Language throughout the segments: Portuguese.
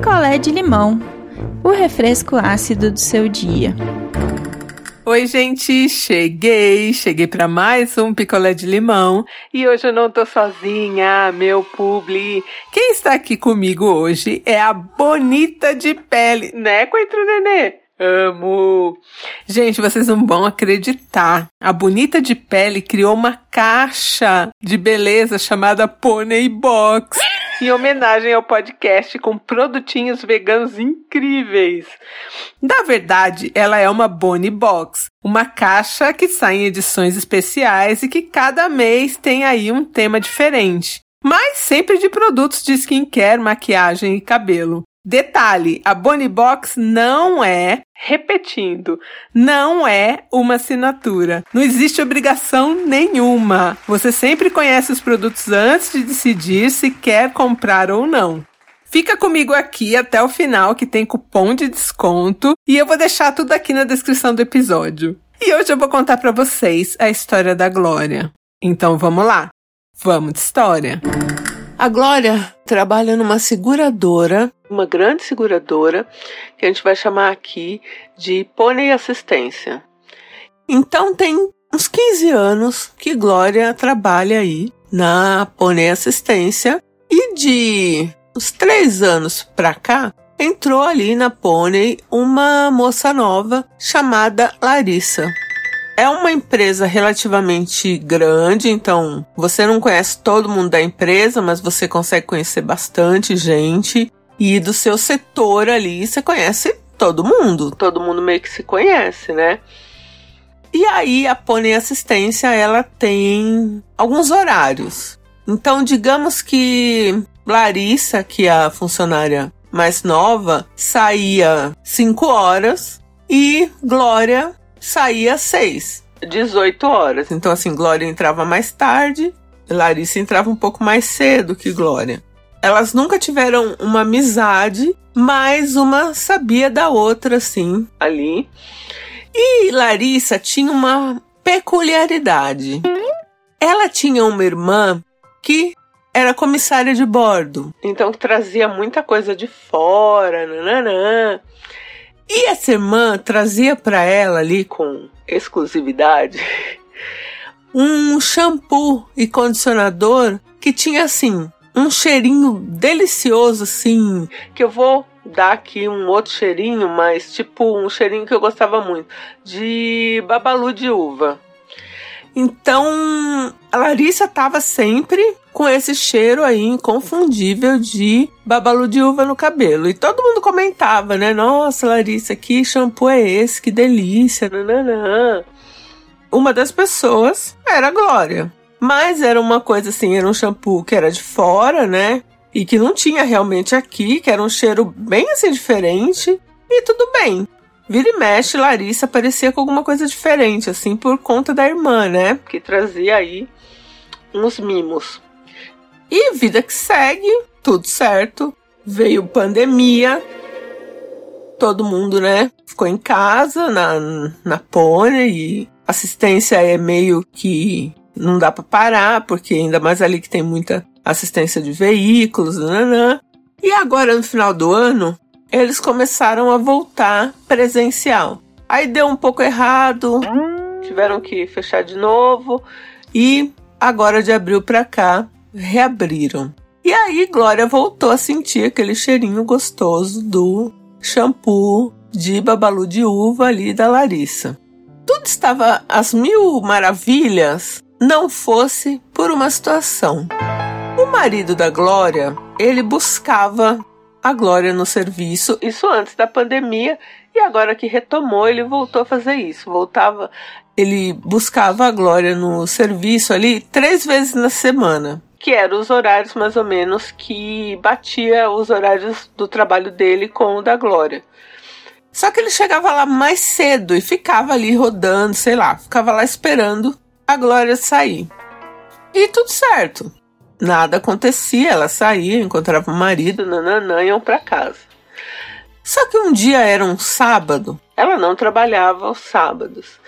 picolé de limão, o refresco ácido do seu dia. Oi, gente, cheguei, cheguei para mais um picolé de limão e hoje eu não tô sozinha, meu publi. Quem está aqui comigo hoje é a Bonita de Pele, né, Coentro Nenê? Amo! Gente, vocês não vão acreditar. A Bonita de Pele criou uma caixa de beleza chamada Pony Box. Em homenagem ao podcast com produtinhos veganos incríveis. Na verdade, ela é uma Bonnie Box, uma caixa que sai em edições especiais e que cada mês tem aí um tema diferente mas sempre de produtos de skincare, maquiagem e cabelo. Detalhe: a Bonnie Box não é, repetindo, não é uma assinatura. Não existe obrigação nenhuma. Você sempre conhece os produtos antes de decidir se quer comprar ou não. Fica comigo aqui até o final que tem cupom de desconto e eu vou deixar tudo aqui na descrição do episódio. E hoje eu vou contar para vocês a história da Glória. Então vamos lá. Vamos de história. A Glória trabalha numa seguradora, uma grande seguradora, que a gente vai chamar aqui de Pônei Assistência. Então tem uns 15 anos que Glória trabalha aí na Pônei Assistência e de uns 3 anos pra cá entrou ali na Pônei uma moça nova chamada Larissa. É uma empresa relativamente grande, então você não conhece todo mundo da empresa, mas você consegue conhecer bastante gente. E do seu setor ali, você conhece todo mundo. Todo mundo meio que se conhece, né? E aí a Pony Assistência, ela tem alguns horários. Então, digamos que Larissa, que é a funcionária mais nova, saía 5 horas e Glória saía às 6, 18 horas. Então, assim, Glória entrava mais tarde, Larissa entrava um pouco mais cedo que Glória. Elas nunca tiveram uma amizade, mas uma sabia da outra, assim, ali. E Larissa tinha uma peculiaridade. Ela tinha uma irmã que era comissária de bordo, então trazia muita coisa de fora, nananã. E essa irmã trazia para ela ali com exclusividade um shampoo e condicionador que tinha assim um cheirinho delicioso assim, que eu vou dar aqui um outro cheirinho, mas tipo um cheirinho que eu gostava muito, de babalu de uva. Então, a Larissa tava sempre com esse cheiro aí inconfundível de babalu de uva no cabelo. E todo mundo comentava, né? Nossa, Larissa, que shampoo é esse? Que delícia! Nananã. Uma das pessoas era a Glória. Mas era uma coisa assim, era um shampoo que era de fora, né? E que não tinha realmente aqui, que era um cheiro bem assim diferente. E tudo bem. Vira e mexe, Larissa parecia com alguma coisa diferente, assim, por conta da irmã, né? Que trazia aí uns mimos. E vida que segue, tudo certo. Veio pandemia, todo mundo, né? Ficou em casa, na, na pônei, e assistência é meio que não dá para parar, porque ainda mais ali que tem muita assistência de veículos, nananã. E agora no final do ano, eles começaram a voltar presencial. Aí deu um pouco errado, tiveram que fechar de novo e agora de abril para cá reabriram. E aí Glória voltou a sentir aquele cheirinho gostoso do shampoo de babalu de uva ali da Larissa. Tudo estava às mil maravilhas, não fosse por uma situação. O marido da Glória, ele buscava a Glória no serviço, isso antes da pandemia, e agora que retomou, ele voltou a fazer isso. Voltava, ele buscava a Glória no serviço ali três vezes na semana, que eram os horários mais ou menos que batia os horários do trabalho dele com o da Glória. Só que ele chegava lá mais cedo e ficava ali rodando, sei lá, ficava lá esperando a Glória sair. E tudo certo. Nada acontecia, ela saía, encontrava o marido, nananã, iam para casa. Só que um dia era um sábado, ela não trabalhava aos sábados.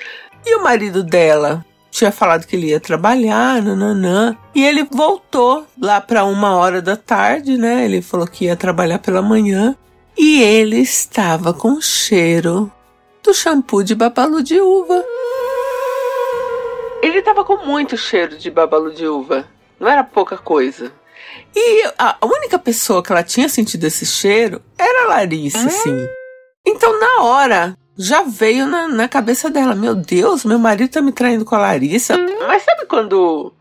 E o marido dela tinha falado que ele ia trabalhar, nananã. E ele voltou lá para uma hora da tarde, né? Ele falou que ia trabalhar pela manhã. E ele estava com cheiro do shampoo de babalu de uva. Ele estava com muito cheiro de babalu de uva. Não era pouca coisa. E a única pessoa que ela tinha sentido esse cheiro era a Larissa, sim. Então, na hora, já veio na, na cabeça dela: Meu Deus, meu marido tá me traindo com a Larissa. Mas sabe quando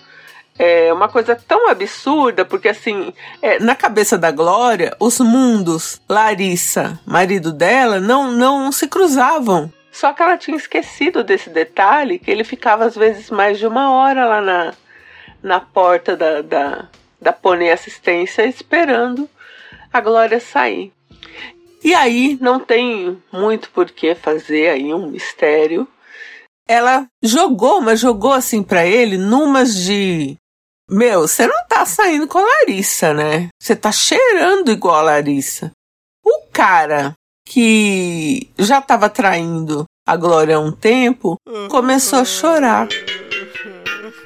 é uma coisa tão absurda, porque assim, é, na cabeça da Glória, os mundos, Larissa, marido dela, não, não se cruzavam. Só que ela tinha esquecido desse detalhe, que ele ficava às vezes mais de uma hora lá na, na porta da, da, da Pônei Assistência esperando a Glória sair. E aí não tem muito por que fazer aí um mistério. Ela jogou, mas jogou assim para ele numas de meu, você não tá saindo com a Larissa, né? Você tá cheirando igual a Larissa. O cara que já estava traindo a Glória há um tempo, começou a chorar.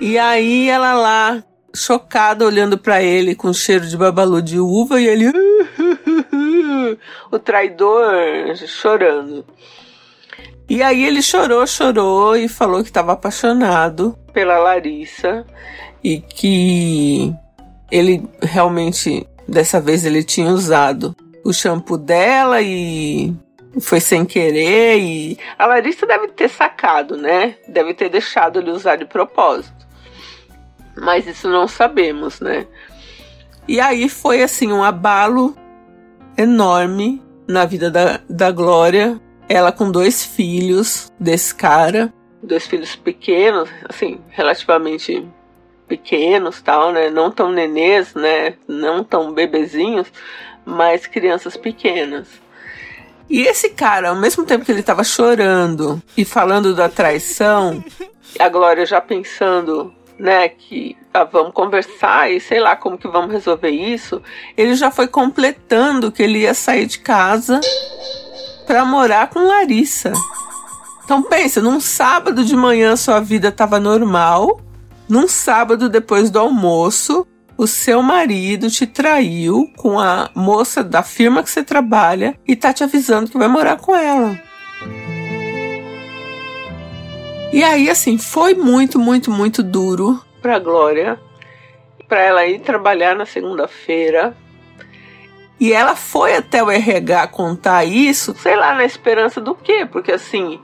E aí ela lá, chocada, olhando para ele com cheiro de babalu de uva, e ele. O traidor chorando. E aí ele chorou, chorou e falou que estava apaixonado pela Larissa e que ele realmente dessa vez ele tinha usado o shampoo dela e foi sem querer e a Larissa deve ter sacado, né? Deve ter deixado ele usar de propósito. Mas isso não sabemos, né? E aí foi assim um abalo enorme na vida da, da Glória. Ela com dois filhos desse cara, dois filhos pequenos, assim, relativamente pequenos, tal, né? Não tão nenês, né? Não tão bebezinhos, mas crianças pequenas. E esse cara, ao mesmo tempo que ele estava chorando e falando da traição, a Glória já pensando, né, que ah, vamos conversar e sei lá como que vamos resolver isso, ele já foi completando que ele ia sair de casa para morar com Larissa. Então pensa, num sábado de manhã sua vida estava normal, num sábado depois do almoço, o seu marido te traiu com a moça da firma que você trabalha e tá te avisando que vai morar com ela. E aí, assim, foi muito, muito, muito duro pra Glória, pra ela ir trabalhar na segunda-feira. E ela foi até o RH contar isso, sei lá, na esperança do quê? Porque assim,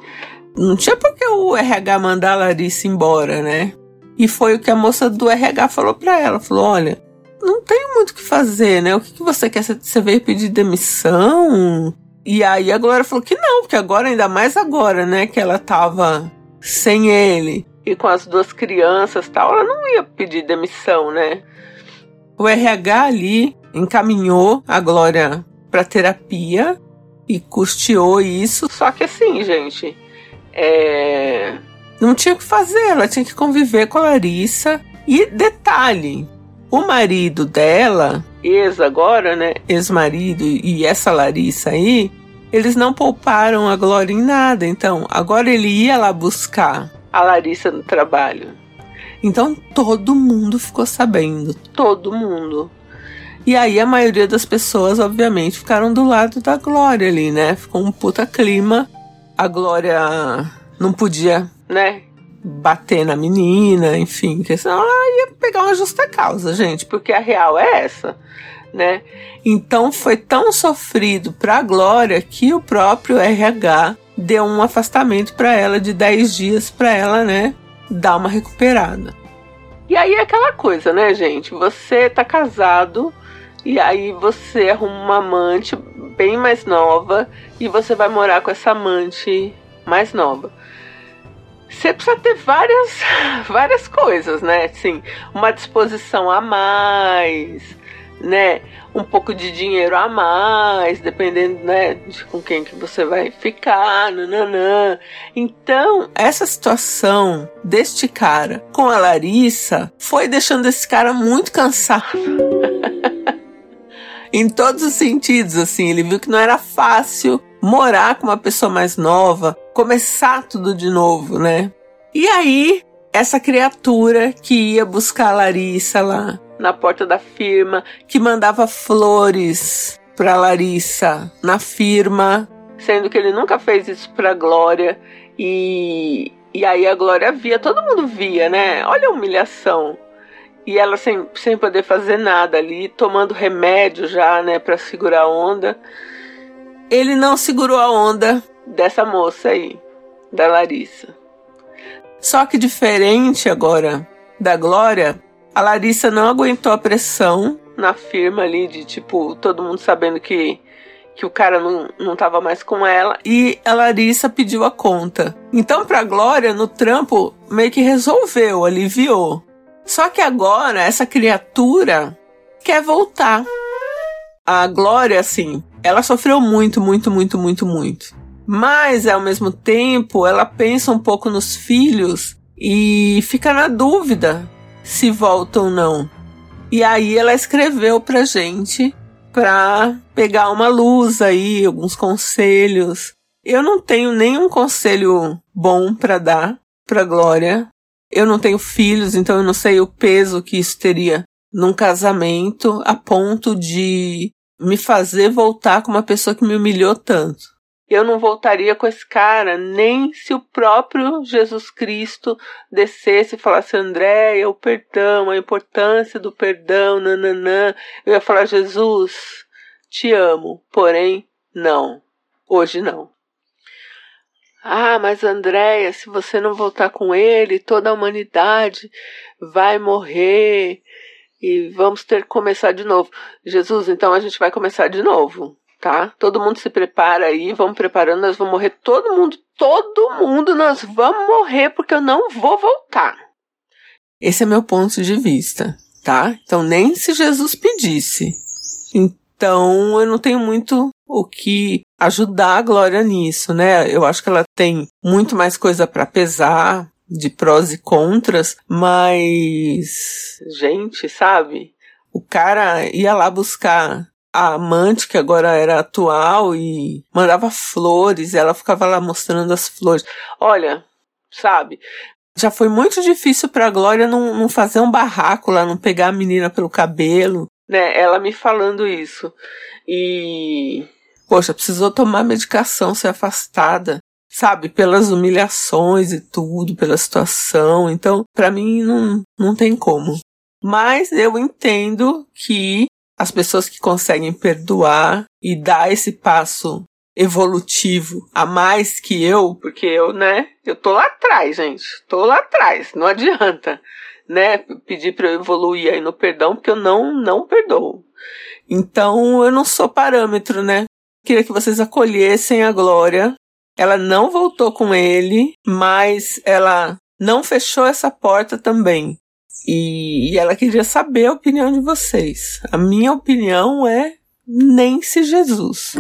não tinha por que o RH mandar a Larissa embora, né? E foi o que a moça do RH falou para ela. Falou: olha, não tenho muito o que fazer, né? O que, que você quer? Você veio pedir demissão? E aí a Glória falou que não, porque agora, ainda mais agora, né? Que ela tava sem ele e com as duas crianças tal, ela não ia pedir demissão, né? O RH ali encaminhou a Glória para terapia e custeou isso. Só que assim, gente, é não tinha o que fazer, ela tinha que conviver com a Larissa. E detalhe, o marido dela, ex agora, né? Ex-marido e essa Larissa aí, eles não pouparam a Glória em nada. Então, agora ele ia lá buscar a Larissa no trabalho. Então todo mundo ficou sabendo, todo mundo. E aí a maioria das pessoas, obviamente, ficaram do lado da Glória ali, né? Ficou um puta clima. A Glória não podia né? Bater na menina, enfim, porque senão ela ia pegar uma justa causa, gente, porque a real é essa, né? Então foi tão sofrido pra Glória que o próprio RH deu um afastamento para ela de 10 dias para ela, né, dar uma recuperada. E aí é aquela coisa, né, gente? Você tá casado e aí você arruma uma amante bem mais nova e você vai morar com essa amante mais nova você precisa ter várias, várias coisas, né? Assim, uma disposição a mais, né? Um pouco de dinheiro a mais, dependendo, né, de com quem que você vai ficar, nananã. Então, essa situação deste cara com a Larissa foi deixando esse cara muito cansado. em todos os sentidos, assim, ele viu que não era fácil morar com uma pessoa mais nova, começar tudo de novo, né? E aí, essa criatura que ia buscar a Larissa lá na porta da firma, que mandava flores para Larissa na firma, sendo que ele nunca fez isso para Glória e e aí a Glória via, todo mundo via, né? Olha a humilhação. E ela sem, sem poder fazer nada ali, tomando remédio já, né, para segurar a onda. Ele não segurou a onda dessa moça aí, da Larissa. Só que diferente agora da Glória, a Larissa não aguentou a pressão na firma ali de tipo todo mundo sabendo que que o cara não, não tava mais com ela e a Larissa pediu a conta. Então, pra Glória, no trampo, meio que resolveu, aliviou. Só que agora, essa criatura quer voltar. A Glória, assim, ela sofreu muito, muito, muito, muito, muito. Mas, ao mesmo tempo, ela pensa um pouco nos filhos e fica na dúvida se volta ou não. E aí ela escreveu pra gente pra pegar uma luz aí, alguns conselhos. Eu não tenho nenhum conselho bom para dar pra Glória. Eu não tenho filhos, então eu não sei o peso que isso teria num casamento a ponto de me fazer voltar com uma pessoa que me humilhou tanto eu não voltaria com esse cara, nem se o próprio Jesus Cristo descesse e falasse, André, o perdão, a importância do perdão, nananã. Eu ia falar, Jesus, te amo, porém, não. Hoje não. Ah, mas Andréia, se você não voltar com ele, toda a humanidade vai morrer e vamos ter que começar de novo. Jesus, então a gente vai começar de novo tá? Todo mundo se prepara aí, vamos preparando, nós vamos morrer todo mundo, todo mundo nós vamos morrer porque eu não vou voltar. Esse é meu ponto de vista, tá? Então nem se Jesus pedisse. Então eu não tenho muito o que ajudar a Glória nisso, né? Eu acho que ela tem muito mais coisa para pesar de prós e contras, mas gente, sabe? O cara ia lá buscar a amante, que agora era atual, e mandava flores, ela ficava lá mostrando as flores. Olha, sabe? Já foi muito difícil pra Glória não, não fazer um barraco lá, não pegar a menina pelo cabelo, né? Ela me falando isso. E. Poxa, precisou tomar medicação, ser afastada, sabe? Pelas humilhações e tudo, pela situação. Então, para mim, não, não tem como. Mas eu entendo que as pessoas que conseguem perdoar e dar esse passo evolutivo a mais que eu, porque eu, né, eu tô lá atrás, gente, tô lá atrás, não adianta, né, pedir para eu evoluir aí no perdão, porque eu não, não perdoo. Então, eu não sou parâmetro, né? Queria que vocês acolhessem a Glória. Ela não voltou com ele, mas ela não fechou essa porta também. E, e ela queria saber a opinião de vocês. A minha opinião é nem se Jesus.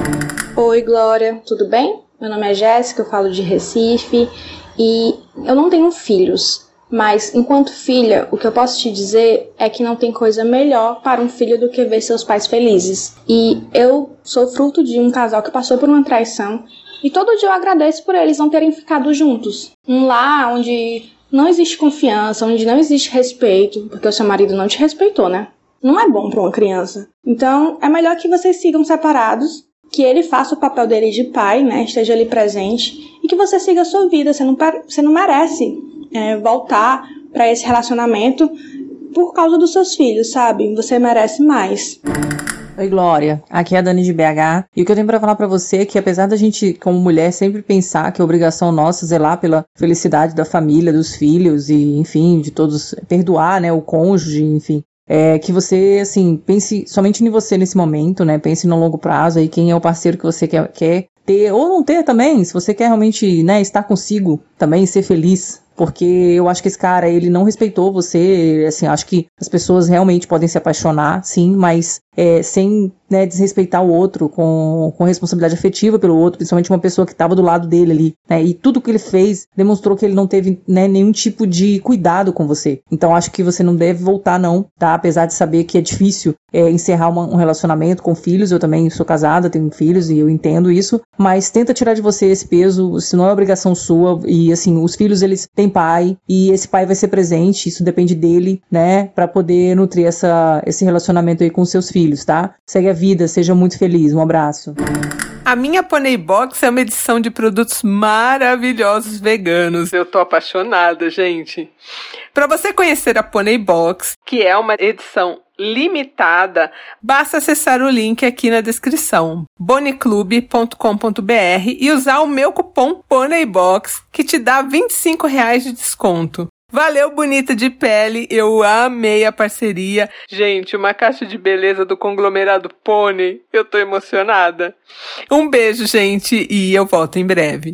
Oi, Glória, tudo bem? Meu nome é Jéssica, eu falo de Recife e eu não tenho filhos, mas enquanto filha, o que eu posso te dizer é que não tem coisa melhor para um filho do que ver seus pais felizes. E eu sou fruto de um casal que passou por uma traição e todo dia eu agradeço por eles não terem ficado juntos. Um lar onde não existe confiança, onde não existe respeito, porque o seu marido não te respeitou, né? Não é bom para uma criança. Então, é melhor que vocês sigam separados, que ele faça o papel dele de pai, né? Esteja ali presente e que você siga a sua vida. Você não, você não merece é, voltar para esse relacionamento por causa dos seus filhos, sabe? Você merece mais. Oi, Glória. Aqui é a Dani de BH. E o que eu tenho para falar para você é que, apesar da gente, como mulher, sempre pensar que é obrigação nossa zelar pela felicidade da família, dos filhos e, enfim, de todos, perdoar, né, o cônjuge, enfim, é que você, assim, pense somente em você nesse momento, né? Pense no longo prazo aí, quem é o parceiro que você quer, quer ter, ou não ter também, se você quer realmente, né, estar consigo também, ser feliz, porque eu acho que esse cara, ele não respeitou você, assim, acho que as pessoas realmente podem se apaixonar, sim, mas é, sem né, desrespeitar o outro, com, com responsabilidade afetiva pelo outro, principalmente uma pessoa que estava do lado dele ali, né, e tudo que ele fez demonstrou que ele não teve né, nenhum tipo de cuidado com você. Então acho que você não deve voltar não, tá? Apesar de saber que é difícil é, encerrar uma, um relacionamento com filhos, eu também sou casada, tenho filhos e eu entendo isso, mas tenta tirar de você esse peso, se não é obrigação sua, e assim, os filhos eles têm pai e esse pai vai ser presente, isso depende dele, né, para poder nutrir essa, esse relacionamento aí com seus filhos, tá? Segue a vida, seja muito feliz. Um abraço. A minha Pony Box é uma edição de produtos maravilhosos veganos. Eu tô apaixonada, gente. Para você conhecer a Pony Box, que é uma edição limitada, basta acessar o link aqui na descrição, boneclube.com.br e usar o meu cupom PONEYBOX, que te dá 25 reais de desconto. Valeu, bonita de pele. Eu amei a parceria. Gente, uma caixa de beleza do conglomerado Pony. Eu tô emocionada. Um beijo, gente, e eu volto em breve.